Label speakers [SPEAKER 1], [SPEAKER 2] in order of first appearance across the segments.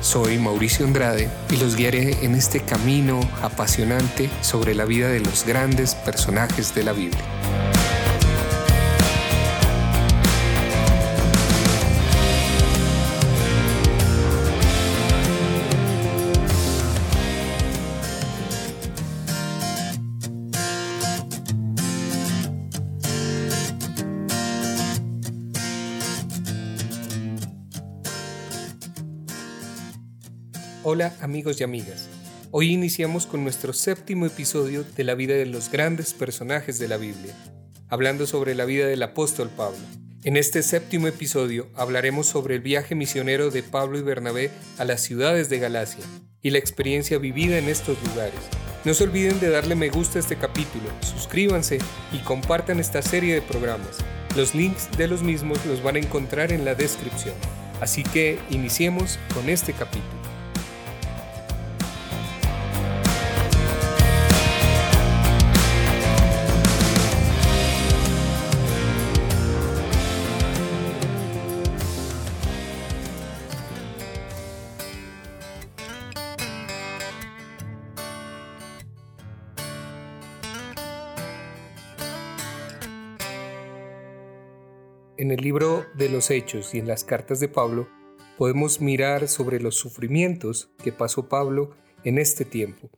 [SPEAKER 1] Soy Mauricio Andrade y los guiaré en este camino apasionante sobre la vida de los grandes personajes de la Biblia. Hola amigos y amigas. Hoy iniciamos con nuestro séptimo episodio de la vida de los grandes personajes de la Biblia, hablando sobre la vida del apóstol Pablo. En este séptimo episodio hablaremos sobre el viaje misionero de Pablo y Bernabé a las ciudades de Galacia y la experiencia vivida en estos lugares. No se olviden de darle me gusta a este capítulo, suscríbanse y compartan esta serie de programas. Los links de los mismos los van a encontrar en la descripción. Así que iniciemos con este capítulo. En el libro de los Hechos y en las cartas de Pablo podemos mirar sobre los sufrimientos que pasó Pablo en este tiempo.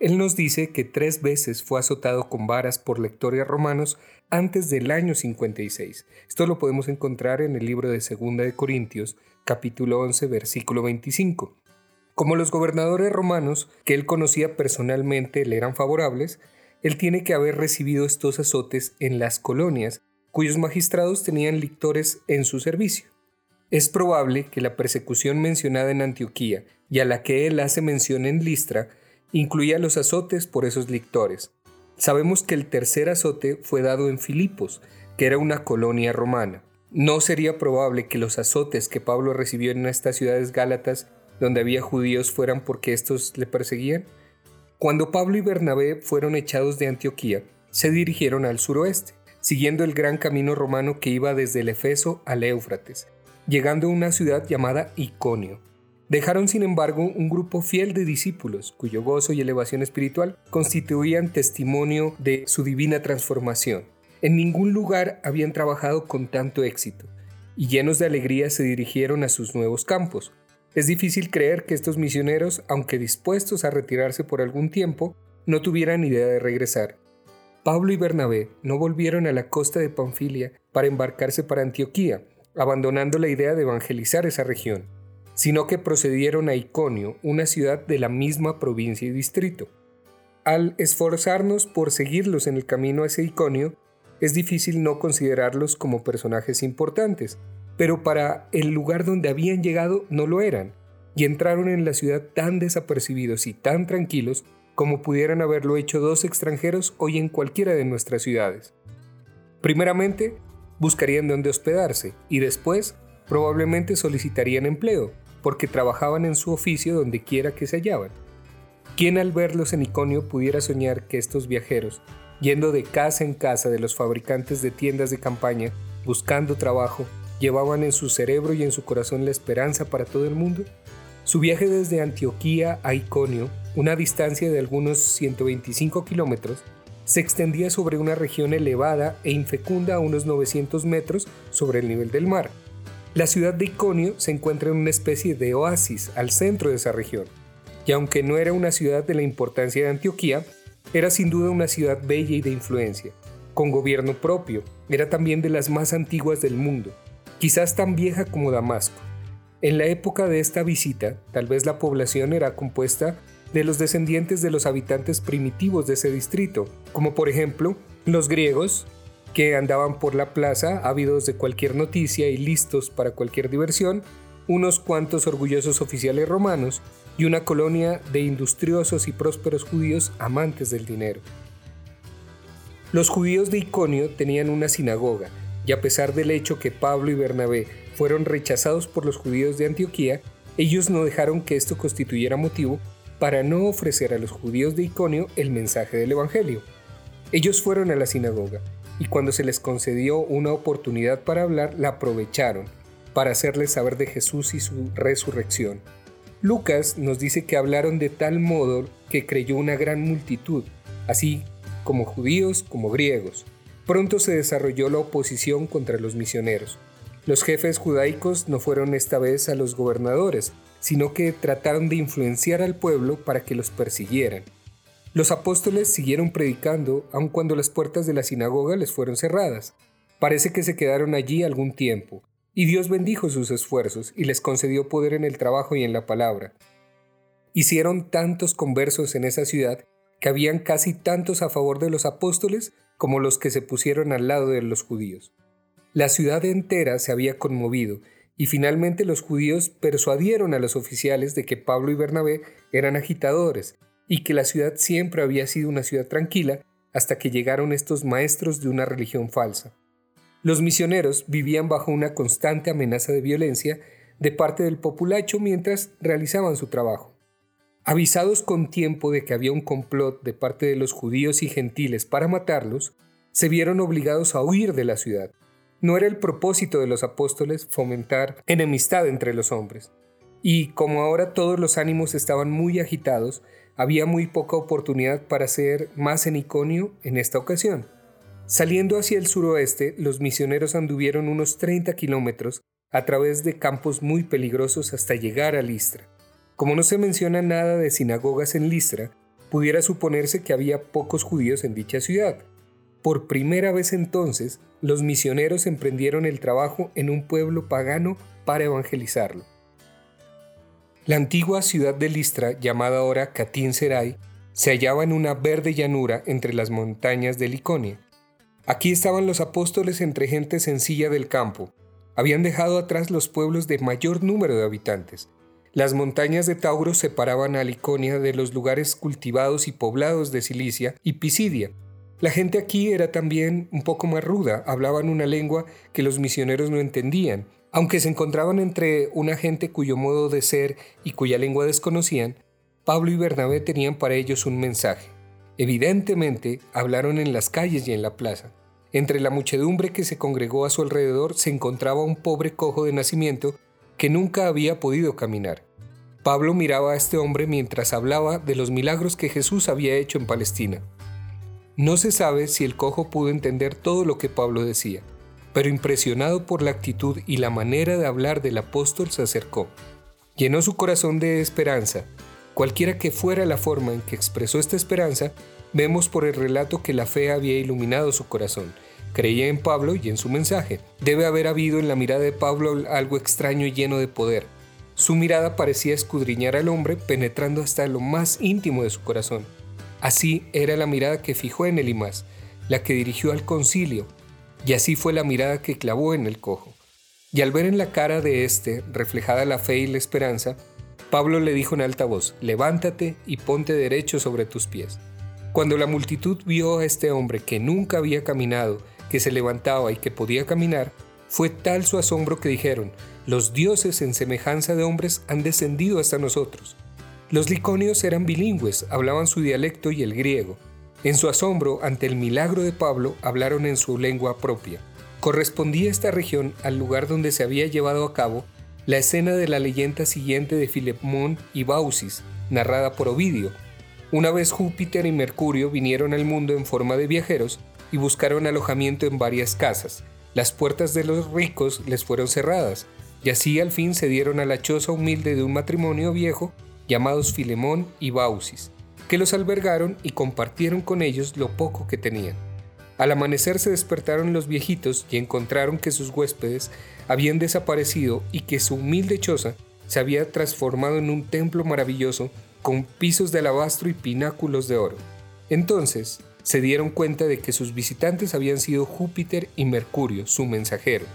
[SPEAKER 1] Él nos dice que tres veces fue azotado con varas por lectores romanos antes del año 56. Esto lo podemos encontrar en el libro de Segunda de Corintios, capítulo 11, versículo 25. Como los gobernadores romanos que él conocía personalmente le eran favorables, él tiene que haber recibido estos azotes en las colonias cuyos magistrados tenían lictores en su servicio. Es probable que la persecución mencionada en Antioquía y a la que él hace mención en Listra incluía los azotes por esos lictores. Sabemos que el tercer azote fue dado en Filipos, que era una colonia romana. ¿No sería probable que los azotes que Pablo recibió en estas ciudades gálatas donde había judíos fueran porque estos le perseguían? Cuando Pablo y Bernabé fueron echados de Antioquía, se dirigieron al suroeste siguiendo el gran camino romano que iba desde el Efeso al Éufrates, llegando a una ciudad llamada Iconio. Dejaron sin embargo un grupo fiel de discípulos, cuyo gozo y elevación espiritual constituían testimonio de su divina transformación. En ningún lugar habían trabajado con tanto éxito, y llenos de alegría se dirigieron a sus nuevos campos. Es difícil creer que estos misioneros, aunque dispuestos a retirarse por algún tiempo, no tuvieran idea de regresar, Pablo y Bernabé no volvieron a la costa de Panfilia para embarcarse para Antioquía, abandonando la idea de evangelizar esa región, sino que procedieron a Iconio, una ciudad de la misma provincia y distrito. Al esforzarnos por seguirlos en el camino hacia Iconio, es difícil no considerarlos como personajes importantes, pero para el lugar donde habían llegado no lo eran, y entraron en la ciudad tan desapercibidos y tan tranquilos como pudieran haberlo hecho dos extranjeros hoy en cualquiera de nuestras ciudades. Primeramente, buscarían dónde hospedarse y después probablemente solicitarían empleo, porque trabajaban en su oficio donde quiera que se hallaban. ¿Quién al verlos en Iconio pudiera soñar que estos viajeros, yendo de casa en casa de los fabricantes de tiendas de campaña, buscando trabajo, llevaban en su cerebro y en su corazón la esperanza para todo el mundo? Su viaje desde Antioquía a Iconio, una distancia de algunos 125 kilómetros, se extendía sobre una región elevada e infecunda a unos 900 metros sobre el nivel del mar. La ciudad de Iconio se encuentra en una especie de oasis al centro de esa región, y aunque no era una ciudad de la importancia de Antioquía, era sin duda una ciudad bella y de influencia, con gobierno propio, era también de las más antiguas del mundo, quizás tan vieja como Damasco. En la época de esta visita, tal vez la población era compuesta de los descendientes de los habitantes primitivos de ese distrito, como por ejemplo los griegos, que andaban por la plaza ávidos de cualquier noticia y listos para cualquier diversión, unos cuantos orgullosos oficiales romanos y una colonia de industriosos y prósperos judíos amantes del dinero. Los judíos de Iconio tenían una sinagoga, y a pesar del hecho que Pablo y Bernabé fueron rechazados por los judíos de Antioquía, ellos no dejaron que esto constituyera motivo para no ofrecer a los judíos de Iconio el mensaje del Evangelio. Ellos fueron a la sinagoga, y cuando se les concedió una oportunidad para hablar, la aprovecharon para hacerles saber de Jesús y su resurrección. Lucas nos dice que hablaron de tal modo que creyó una gran multitud, así como judíos como griegos. Pronto se desarrolló la oposición contra los misioneros. Los jefes judaicos no fueron esta vez a los gobernadores, sino que trataron de influenciar al pueblo para que los persiguieran. Los apóstoles siguieron predicando aun cuando las puertas de la sinagoga les fueron cerradas. Parece que se quedaron allí algún tiempo, y Dios bendijo sus esfuerzos y les concedió poder en el trabajo y en la palabra. Hicieron tantos conversos en esa ciudad que habían casi tantos a favor de los apóstoles como los que se pusieron al lado de los judíos. La ciudad entera se había conmovido y finalmente los judíos persuadieron a los oficiales de que Pablo y Bernabé eran agitadores y que la ciudad siempre había sido una ciudad tranquila hasta que llegaron estos maestros de una religión falsa. Los misioneros vivían bajo una constante amenaza de violencia de parte del populacho mientras realizaban su trabajo. Avisados con tiempo de que había un complot de parte de los judíos y gentiles para matarlos, se vieron obligados a huir de la ciudad. No era el propósito de los apóstoles fomentar enemistad entre los hombres. Y como ahora todos los ánimos estaban muy agitados, había muy poca oportunidad para hacer más en Iconio en esta ocasión. Saliendo hacia el suroeste, los misioneros anduvieron unos 30 kilómetros a través de campos muy peligrosos hasta llegar a Listra. Como no se menciona nada de sinagogas en Listra, pudiera suponerse que había pocos judíos en dicha ciudad. Por primera vez entonces, los misioneros emprendieron el trabajo en un pueblo pagano para evangelizarlo. La antigua ciudad de Listra, llamada ahora Catín Serai, se hallaba en una verde llanura entre las montañas de Liconia. Aquí estaban los apóstoles entre gente sencilla del campo. Habían dejado atrás los pueblos de mayor número de habitantes. Las montañas de Tauro separaban a Liconia de los lugares cultivados y poblados de Cilicia y Pisidia. La gente aquí era también un poco más ruda, hablaban una lengua que los misioneros no entendían aunque se encontraban entre una gente cuyo modo de ser y cuya lengua desconocían, Pablo y Bernabé tenían para ellos un mensaje. Evidentemente, hablaron en las calles y en la plaza. Entre la muchedumbre que se congregó a su alrededor se encontraba un pobre cojo de nacimiento que nunca había podido caminar. Pablo miraba a este hombre mientras hablaba de los milagros que Jesús había hecho en Palestina. No se sabe si el cojo pudo entender todo lo que Pablo decía pero impresionado por la actitud y la manera de hablar del apóstol se acercó. Llenó su corazón de esperanza. Cualquiera que fuera la forma en que expresó esta esperanza, vemos por el relato que la fe había iluminado su corazón. Creía en Pablo y en su mensaje. Debe haber habido en la mirada de Pablo algo extraño y lleno de poder. Su mirada parecía escudriñar al hombre, penetrando hasta lo más íntimo de su corazón. Así era la mirada que fijó en él y más, la que dirigió al concilio, y así fue la mirada que clavó en el cojo. Y al ver en la cara de éste reflejada la fe y la esperanza, Pablo le dijo en alta voz, levántate y ponte derecho sobre tus pies. Cuando la multitud vio a este hombre que nunca había caminado, que se levantaba y que podía caminar, fue tal su asombro que dijeron, los dioses en semejanza de hombres han descendido hasta nosotros. Los liconios eran bilingües, hablaban su dialecto y el griego. En su asombro ante el milagro de Pablo, hablaron en su lengua propia. Correspondía esta región al lugar donde se había llevado a cabo la escena de la leyenda siguiente de Filemón y Baucis, narrada por Ovidio. Una vez Júpiter y Mercurio vinieron al mundo en forma de viajeros y buscaron alojamiento en varias casas. Las puertas de los ricos les fueron cerradas, y así al fin se dieron a la choza humilde de un matrimonio viejo llamados Filemón y Baucis que los albergaron y compartieron con ellos lo poco que tenían. Al amanecer se despertaron los viejitos y encontraron que sus huéspedes habían desaparecido y que su humilde choza se había transformado en un templo maravilloso con pisos de alabastro y pináculos de oro. Entonces se dieron cuenta de que sus visitantes habían sido Júpiter y Mercurio, su mensajero.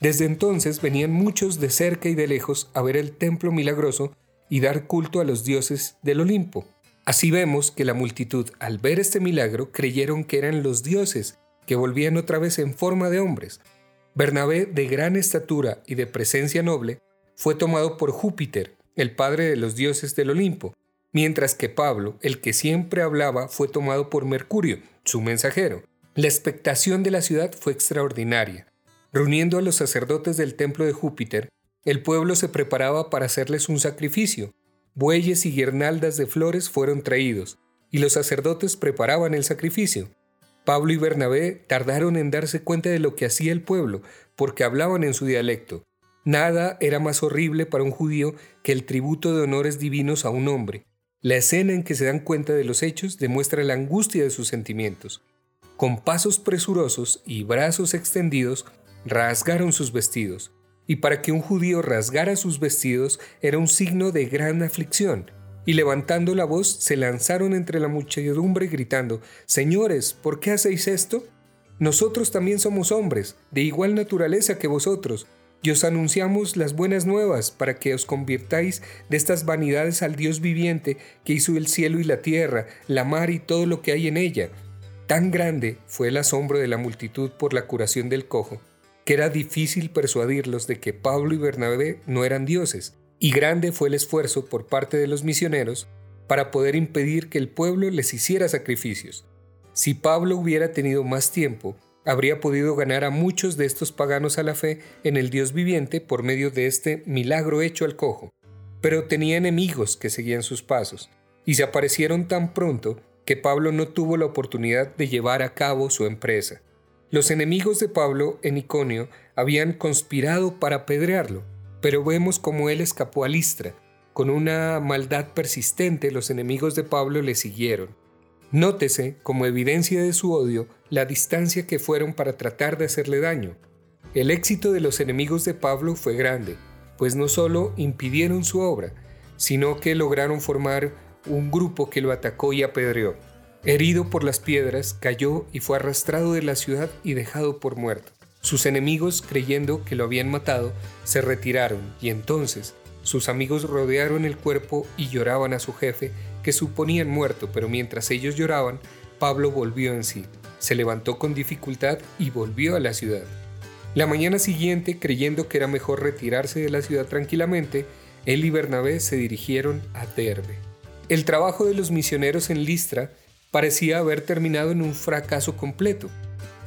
[SPEAKER 1] Desde entonces venían muchos de cerca y de lejos a ver el templo milagroso y dar culto a los dioses del Olimpo. Así vemos que la multitud, al ver este milagro, creyeron que eran los dioses, que volvían otra vez en forma de hombres. Bernabé, de gran estatura y de presencia noble, fue tomado por Júpiter, el padre de los dioses del Olimpo, mientras que Pablo, el que siempre hablaba, fue tomado por Mercurio, su mensajero. La expectación de la ciudad fue extraordinaria. Reuniendo a los sacerdotes del templo de Júpiter, el pueblo se preparaba para hacerles un sacrificio. Bueyes y guirnaldas de flores fueron traídos, y los sacerdotes preparaban el sacrificio. Pablo y Bernabé tardaron en darse cuenta de lo que hacía el pueblo, porque hablaban en su dialecto. Nada era más horrible para un judío que el tributo de honores divinos a un hombre. La escena en que se dan cuenta de los hechos demuestra la angustia de sus sentimientos. Con pasos presurosos y brazos extendidos, rasgaron sus vestidos, y para que un judío rasgara sus vestidos era un signo de gran aflicción, y levantando la voz se lanzaron entre la muchedumbre gritando, Señores, ¿por qué hacéis esto? Nosotros también somos hombres, de igual naturaleza que vosotros, y os anunciamos las buenas nuevas para que os convirtáis de estas vanidades al Dios viviente que hizo el cielo y la tierra, la mar y todo lo que hay en ella. Tan grande fue el asombro de la multitud por la curación del cojo, que era difícil persuadirlos de que Pablo y Bernabé no eran dioses, y grande fue el esfuerzo por parte de los misioneros para poder impedir que el pueblo les hiciera sacrificios. Si Pablo hubiera tenido más tiempo, habría podido ganar a muchos de estos paganos a la fe en el Dios viviente por medio de este milagro hecho al cojo. Pero tenía enemigos que seguían sus pasos, y se aparecieron tan pronto que Pablo no tuvo la oportunidad de llevar a cabo su empresa. Los enemigos de Pablo en Iconio habían conspirado para apedrearlo, pero vemos cómo él escapó a Listra. Con una maldad persistente los enemigos de Pablo le siguieron. Nótese, como evidencia de su odio, la distancia que fueron para tratar de hacerle daño. El éxito de los enemigos de Pablo fue grande, pues no solo impidieron su obra, sino que lograron formar un grupo que lo atacó y apedreó. Herido por las piedras, cayó y fue arrastrado de la ciudad y dejado por muerto. Sus enemigos, creyendo que lo habían matado, se retiraron y entonces sus amigos rodearon el cuerpo y lloraban a su jefe, que suponían muerto, pero mientras ellos lloraban, Pablo volvió en sí, se levantó con dificultad y volvió a la ciudad. La mañana siguiente, creyendo que era mejor retirarse de la ciudad tranquilamente, él y Bernabé se dirigieron a Derbe. El trabajo de los misioneros en Listra parecía haber terminado en un fracaso completo,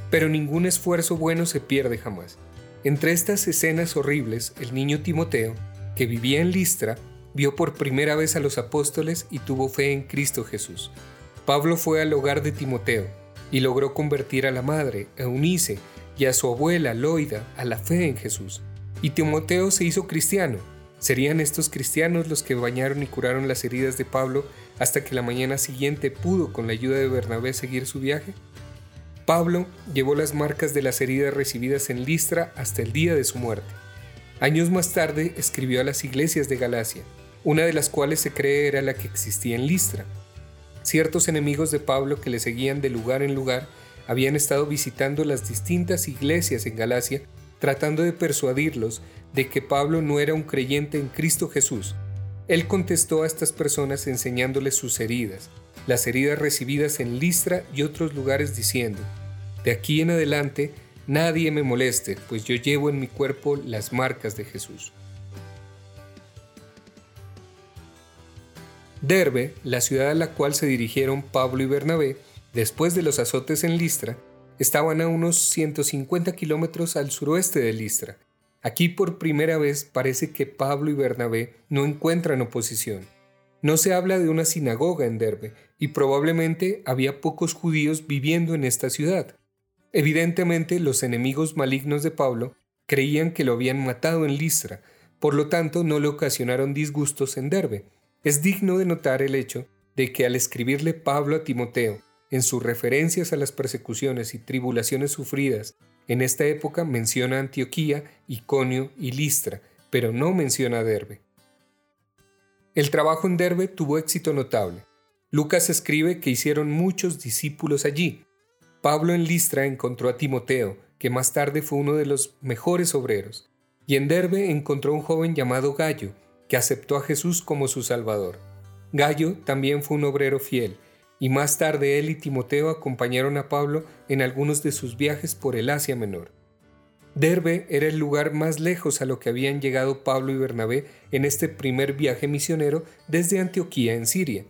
[SPEAKER 1] pero ningún esfuerzo bueno se pierde jamás. Entre estas escenas horribles, el niño Timoteo, que vivía en Listra, vio por primera vez a los apóstoles y tuvo fe en Cristo Jesús. Pablo fue al hogar de Timoteo y logró convertir a la madre, Eunice, y a su abuela, Loida, a la fe en Jesús. Y Timoteo se hizo cristiano. ¿Serían estos cristianos los que bañaron y curaron las heridas de Pablo hasta que la mañana siguiente pudo, con la ayuda de Bernabé, seguir su viaje? Pablo llevó las marcas de las heridas recibidas en Listra hasta el día de su muerte. Años más tarde escribió a las iglesias de Galacia, una de las cuales se cree era la que existía en Listra. Ciertos enemigos de Pablo que le seguían de lugar en lugar habían estado visitando las distintas iglesias en Galacia tratando de persuadirlos de que Pablo no era un creyente en Cristo Jesús, él contestó a estas personas enseñándoles sus heridas, las heridas recibidas en Listra y otros lugares diciendo, de aquí en adelante nadie me moleste, pues yo llevo en mi cuerpo las marcas de Jesús. Derbe, la ciudad a la cual se dirigieron Pablo y Bernabé, después de los azotes en Listra, estaban a unos 150 kilómetros al suroeste de Listra, Aquí por primera vez parece que Pablo y Bernabé no encuentran oposición. No se habla de una sinagoga en Derbe y probablemente había pocos judíos viviendo en esta ciudad. Evidentemente los enemigos malignos de Pablo creían que lo habían matado en Listra, por lo tanto no le ocasionaron disgustos en Derbe. Es digno de notar el hecho de que al escribirle Pablo a Timoteo, en sus referencias a las persecuciones y tribulaciones sufridas en esta época menciona Antioquía, Iconio y Listra, pero no menciona Derbe. El trabajo en Derbe tuvo éxito notable. Lucas escribe que hicieron muchos discípulos allí. Pablo en Listra encontró a Timoteo, que más tarde fue uno de los mejores obreros, y en Derbe encontró un joven llamado Gallo, que aceptó a Jesús como su Salvador. Gallo también fue un obrero fiel, y más tarde él y Timoteo acompañaron a Pablo en algunos de sus viajes por el Asia Menor. Derbe era el lugar más lejos a lo que habían llegado Pablo y Bernabé en este primer viaje misionero desde Antioquía en Siria.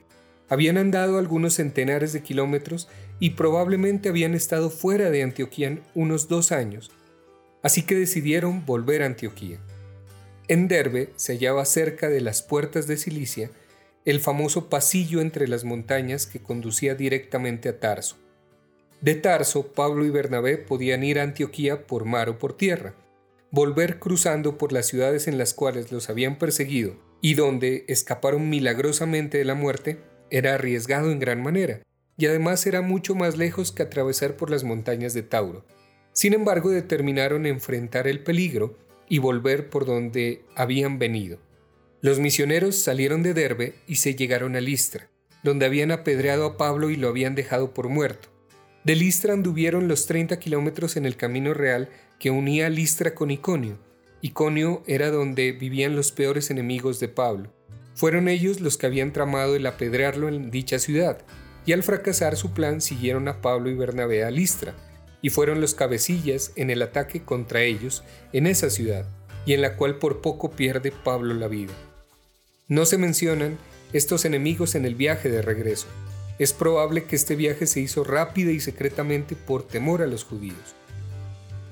[SPEAKER 1] Habían andado algunos centenares de kilómetros y probablemente habían estado fuera de Antioquía unos dos años, así que decidieron volver a Antioquía. En Derbe se hallaba cerca de las puertas de Cilicia el famoso pasillo entre las montañas que conducía directamente a Tarso. De Tarso, Pablo y Bernabé podían ir a Antioquía por mar o por tierra, volver cruzando por las ciudades en las cuales los habían perseguido y donde escaparon milagrosamente de la muerte, era arriesgado en gran manera, y además era mucho más lejos que atravesar por las montañas de Tauro. Sin embargo, determinaron enfrentar el peligro y volver por donde habían venido. Los misioneros salieron de Derbe y se llegaron a Listra, donde habían apedreado a Pablo y lo habían dejado por muerto. De Listra anduvieron los 30 kilómetros en el camino real que unía Listra con Iconio. Iconio era donde vivían los peores enemigos de Pablo. Fueron ellos los que habían tramado el apedrearlo en dicha ciudad, y al fracasar su plan siguieron a Pablo y Bernabé a Listra, y fueron los cabecillas en el ataque contra ellos en esa ciudad, y en la cual por poco pierde Pablo la vida. No se mencionan estos enemigos en el viaje de regreso, es probable que este viaje se hizo rápida y secretamente por temor a los judíos.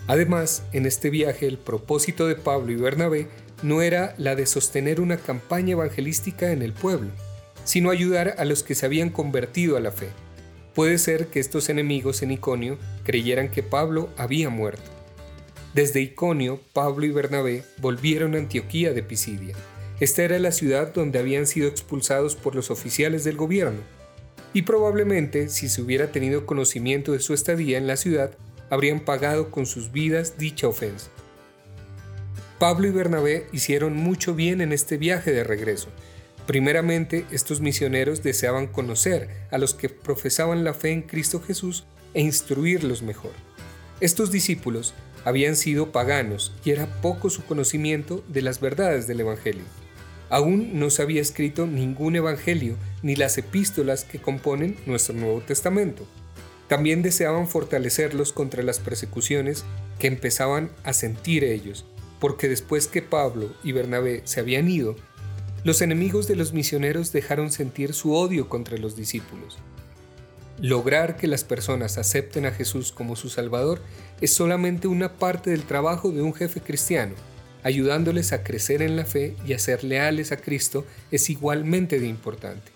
[SPEAKER 1] Además, en este viaje el propósito de Pablo y Bernabé no era la de sostener una campaña evangelística en el pueblo, sino ayudar a los que se habían convertido a la fe. Puede ser que estos enemigos en Iconio creyeran que Pablo había muerto. Desde Iconio, Pablo y Bernabé volvieron a Antioquía de Pisidia. Esta era la ciudad donde habían sido expulsados por los oficiales del gobierno y probablemente si se hubiera tenido conocimiento de su estadía en la ciudad, habrían pagado con sus vidas dicha ofensa. Pablo y Bernabé hicieron mucho bien en este viaje de regreso. Primeramente, estos misioneros deseaban conocer a los que profesaban la fe en Cristo Jesús e instruirlos mejor. Estos discípulos habían sido paganos y era poco su conocimiento de las verdades del Evangelio. Aún no se había escrito ningún evangelio ni las epístolas que componen nuestro Nuevo Testamento. También deseaban fortalecerlos contra las persecuciones que empezaban a sentir ellos, porque después que Pablo y Bernabé se habían ido, los enemigos de los misioneros dejaron sentir su odio contra los discípulos. Lograr que las personas acepten a Jesús como su Salvador es solamente una parte del trabajo de un jefe cristiano ayudándoles a crecer en la fe y a ser leales a Cristo es igualmente de importante.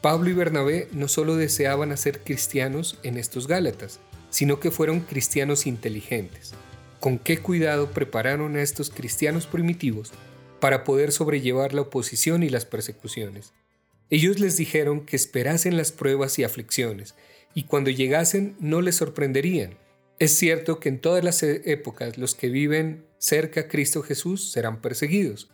[SPEAKER 1] Pablo y Bernabé no solo deseaban hacer cristianos en estos Gálatas, sino que fueron cristianos inteligentes. Con qué cuidado prepararon a estos cristianos primitivos para poder sobrellevar la oposición y las persecuciones. Ellos les dijeron que esperasen las pruebas y aflicciones, y cuando llegasen no les sorprenderían. Es cierto que en todas las e-, épocas los que viven cerca a Cristo Jesús serán perseguidos.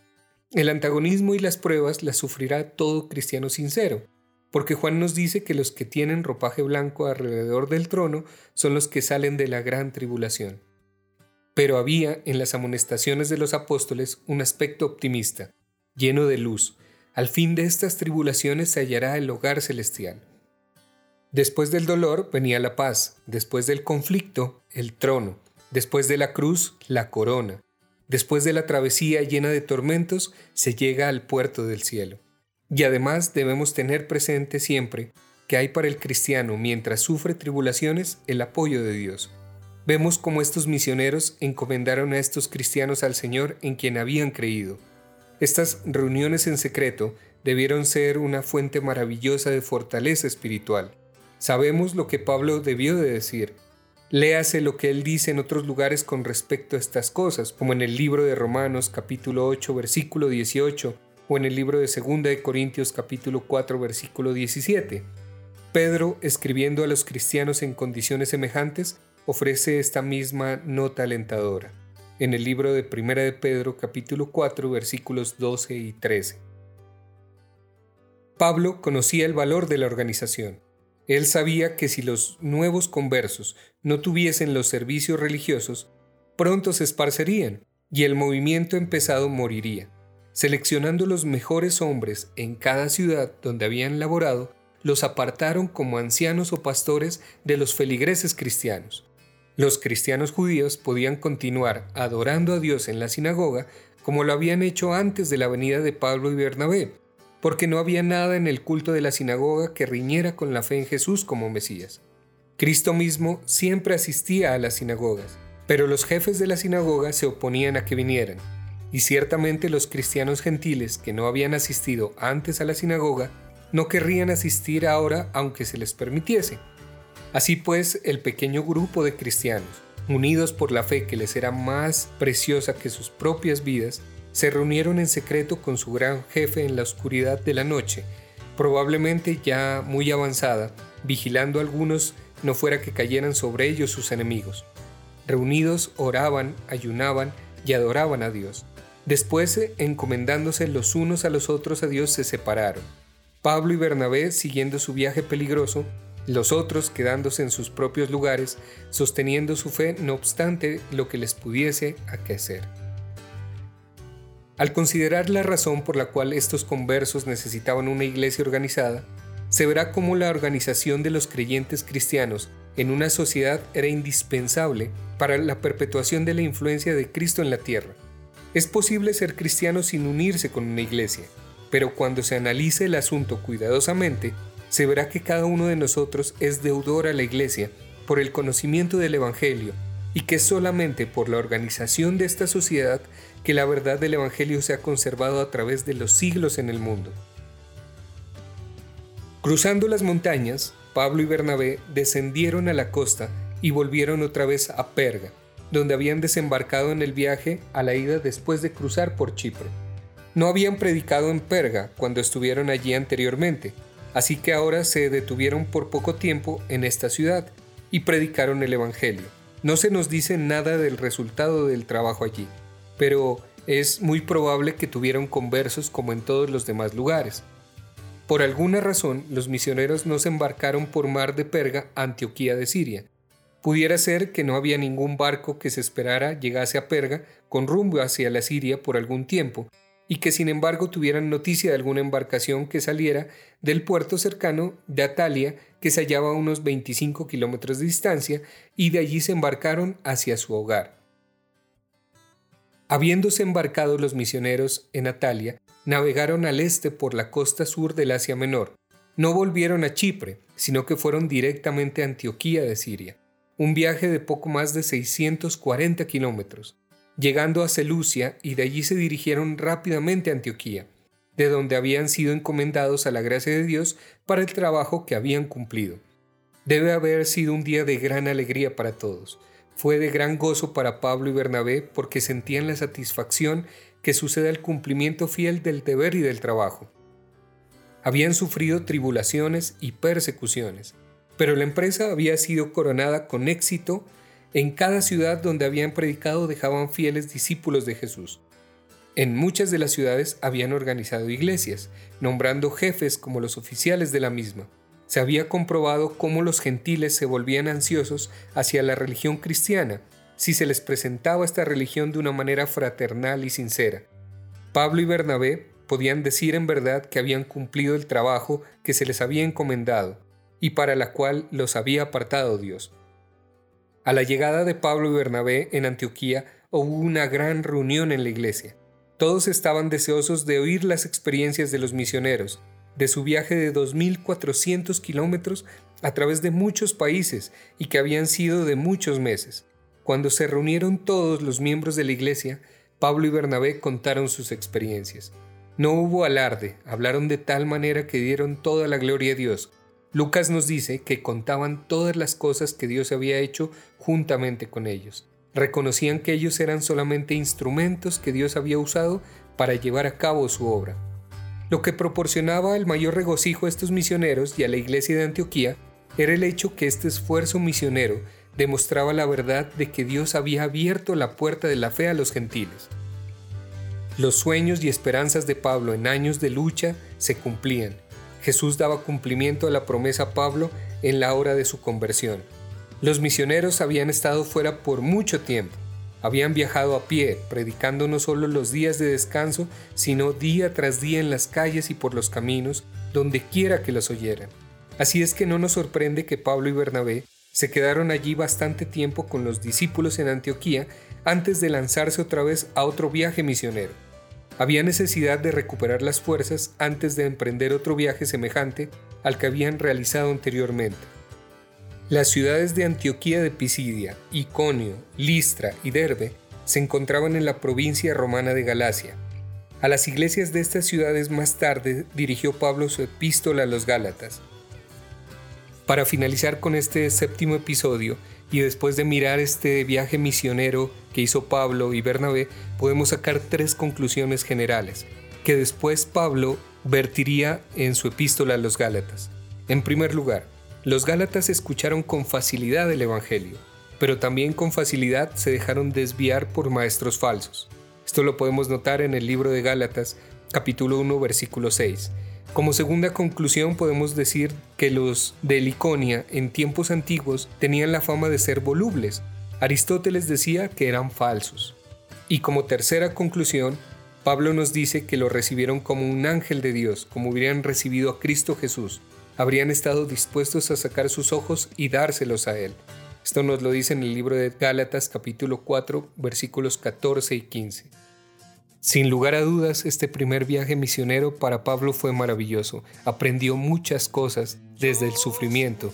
[SPEAKER 1] El antagonismo y las pruebas las sufrirá todo cristiano sincero, porque Juan nos dice que los que tienen ropaje blanco alrededor del trono son los que salen de la gran tribulación. Pero había en las amonestaciones de los apóstoles un aspecto optimista, lleno de luz. Al fin de estas tribulaciones se hallará el hogar celestial. Después del dolor venía la paz, después del conflicto, el trono. Después de la cruz, la corona. Después de la travesía llena de tormentos, se llega al puerto del cielo. Y además debemos tener presente siempre que hay para el cristiano mientras sufre tribulaciones el apoyo de Dios. Vemos cómo estos misioneros encomendaron a estos cristianos al Señor en quien habían creído. Estas reuniones en secreto debieron ser una fuente maravillosa de fortaleza espiritual. Sabemos lo que Pablo debió de decir, Léase lo que él dice en otros lugares con respecto a estas cosas, como en el libro de Romanos capítulo 8 versículo 18 o en el libro de 2 de Corintios capítulo 4 versículo 17. Pedro, escribiendo a los cristianos en condiciones semejantes, ofrece esta misma nota alentadora en el libro de 1 de Pedro capítulo 4 versículos 12 y 13. Pablo conocía el valor de la organización Él sabía que si los nuevos conversos no tuviesen los servicios religiosos, pronto se esparcerían y el movimiento empezado moriría. Seleccionando los mejores hombres en cada ciudad donde habían laborado, los apartaron como ancianos o pastores de los feligreses cristianos. Los cristianos judíos podían continuar adorando a Dios en la sinagoga como lo habían hecho antes de la venida de Pablo y Bernabé, porque no había nada en el culto de la sinagoga que riñera con la fe en Jesús como Mesías. Cristo mismo siempre asistía a las sinagogas, pero los jefes de la sinagoga se oponían a que vinieran, y ciertamente los cristianos gentiles que no habían asistido antes a la sinagoga no querrían asistir ahora aunque se les permitiese. Así pues, el pequeño grupo de cristianos, unidos por la fe que les era más preciosa que sus propias vidas, se reunieron en secreto con su gran jefe en la oscuridad de la noche, probablemente ya muy avanzada, vigilando a algunos no fuera que cayeran sobre ellos sus enemigos. Reunidos oraban, ayunaban y adoraban a Dios. Después, encomendándose los unos a los otros a Dios, se separaron. Pablo y Bernabé, siguiendo su viaje peligroso, los otros quedándose en sus propios lugares, sosteniendo su fe no obstante lo que les pudiese aquecer. Al considerar la razón por la cual estos conversos necesitaban una iglesia organizada, se verá cómo la organización de los creyentes cristianos en una sociedad era indispensable para la perpetuación de la influencia de Cristo en la tierra. Es posible ser cristiano sin unirse con una iglesia, pero cuando se analice el asunto cuidadosamente, se verá que cada uno de nosotros es deudor a la Iglesia por el conocimiento del Evangelio y que solamente por la organización de esta sociedad que la verdad del Evangelio se ha conservado a través de los siglos en el mundo. Cruzando las montañas, Pablo y Bernabé descendieron a la costa y volvieron otra vez a Perga, donde habían desembarcado en el viaje a la ida después de cruzar por Chipre. No habían predicado en Perga cuando estuvieron allí anteriormente, Así que ahora se detuvieron por poco tiempo en esta ciudad y predicaron el Evangelio. No se nos dice nada del resultado del trabajo allí, pero es muy probable que tuvieron conversos como en todos los demás lugares. Por alguna razón, los misioneros no se embarcaron por mar de Perga Antioquía de Siria. Pudiera ser que no había ningún barco que se esperara llegase a Perga con rumbo hacia la Siria por algún tiempo, y que sin embargo tuvieran noticia de alguna embarcación que saliera del puerto cercano de Atalia, que se hallaba a unos 25 kilómetros de distancia, y de allí se embarcaron hacia su hogar. Habiéndose embarcado los misioneros en Atalia, navegaron al este por la costa sur del Asia Menor. No volvieron a Chipre, sino que fueron directamente a Antioquía de Siria, un viaje de poco más de 640 kilómetros llegando a Seleucia y de allí se dirigieron rápidamente a Antioquía, de donde habían sido encomendados a la gracia de Dios para el trabajo que habían cumplido. Debe haber sido un día de gran alegría para todos. Fue de gran gozo para Pablo y Bernabé porque sentían la satisfacción que sucede al cumplimiento fiel del deber y del trabajo. Habían sufrido tribulaciones y persecuciones, pero la empresa había sido coronada con éxito en cada ciudad donde habían predicado dejaban fieles discípulos de Jesús. En muchas de las ciudades habían organizado iglesias, nombrando jefes como los oficiales de la misma. Se había comprobado cómo los gentiles se volvían ansiosos hacia la religión cristiana si se les presentaba esta religión de una manera fraternal y sincera. Pablo y Bernabé podían decir en verdad que habían cumplido el trabajo que se les había encomendado y para la cual los había apartado Dios. A la llegada de Pablo y Bernabé en Antioquía hubo una gran reunión en la iglesia. Todos estaban deseosos de oír las experiencias de los misioneros, de su viaje de 2.400 kilómetros a través de muchos países y que habían sido de muchos meses. Cuando se reunieron todos los miembros de la iglesia, Pablo y Bernabé contaron sus experiencias. No hubo alarde, hablaron de tal manera que dieron toda la gloria a Dios, Lucas nos dice que contaban todas las cosas que Dios había hecho juntamente con ellos. Reconocían que ellos eran solamente instrumentos que Dios había usado para llevar a cabo su obra. Lo que proporcionaba el mayor regocijo a estos misioneros y a la iglesia de Antioquía era el hecho que este esfuerzo misionero demostraba la verdad de que Dios había abierto la puerta de la fe a los gentiles. Los sueños y esperanzas de Pablo en años de lucha se cumplían Jesús daba cumplimiento a la promesa a Pablo en la hora de su conversión. Los misioneros habían estado fuera por mucho tiempo. Habían viajado a pie, predicando no solo los días de descanso, sino día tras día en las calles y por los caminos, donde quiera que los oyeran. Así es que no nos sorprende que Pablo y Bernabé se quedaron allí bastante tiempo con los discípulos en Antioquía antes de lanzarse otra vez a otro viaje misionero. Había necesidad de recuperar las fuerzas antes de emprender otro viaje semejante al que habían realizado anteriormente. Las ciudades de Antioquía de Pisidia, Iconio, Listra y Derbe se encontraban en la provincia romana de Galacia. A las iglesias de estas ciudades más tarde dirigió Pablo su epístola a los Gálatas. Para finalizar con este séptimo episodio, y después de mirar este viaje misionero que hizo Pablo y Bernabé, podemos sacar tres conclusiones generales, que después Pablo vertiría en su epístola a los Gálatas. En primer lugar, los Gálatas escucharon con facilidad el Evangelio, pero también con facilidad se dejaron desviar por maestros falsos. Esto lo podemos notar en el libro de Gálatas, capítulo 1, versículo 6. Como segunda conclusión podemos decir que los de Liconia en tiempos antiguos tenían la fama de ser volubles. Aristóteles decía que eran falsos. Y como tercera conclusión, Pablo nos dice que lo recibieron como un ángel de Dios, como hubieran recibido a Cristo Jesús. Habrían estado dispuestos a sacar sus ojos y dárselos a Él. Esto nos lo dice en el libro de Gálatas capítulo 4 versículos 14 y 15. Sin lugar a dudas, este primer viaje misionero para Pablo fue maravilloso. Aprendió muchas cosas desde el sufrimiento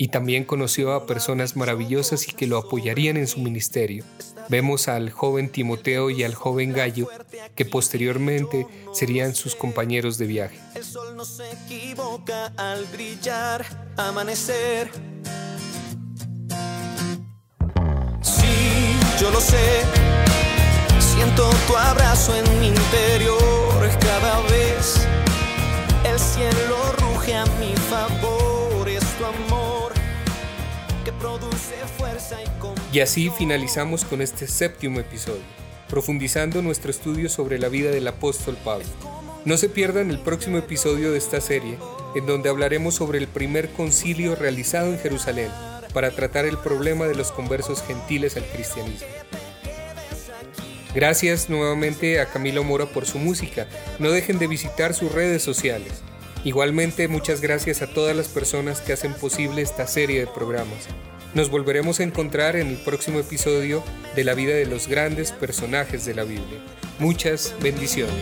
[SPEAKER 1] y también conoció a personas maravillosas y que lo apoyarían en su ministerio. Vemos al joven Timoteo y al joven Gallo, que posteriormente serían sus compañeros de viaje. El sol no se equivoca al brillar, amanecer. Sí, yo lo sé Siento tu abrazo en mi interior cada vez. El cielo ruge a mi favor, que produce fuerza y Y así finalizamos con este séptimo episodio, profundizando nuestro estudio sobre la vida del apóstol Pablo. No se pierdan el próximo episodio de esta serie, en donde hablaremos sobre el primer concilio realizado en Jerusalén para tratar el problema de los conversos gentiles al cristianismo. Gracias nuevamente a Camilo Mora por su música. No dejen de visitar sus redes sociales. Igualmente muchas gracias a todas las personas que hacen posible esta serie de programas. Nos volveremos a encontrar en el próximo episodio de la vida de los grandes personajes de la Biblia. Muchas bendiciones.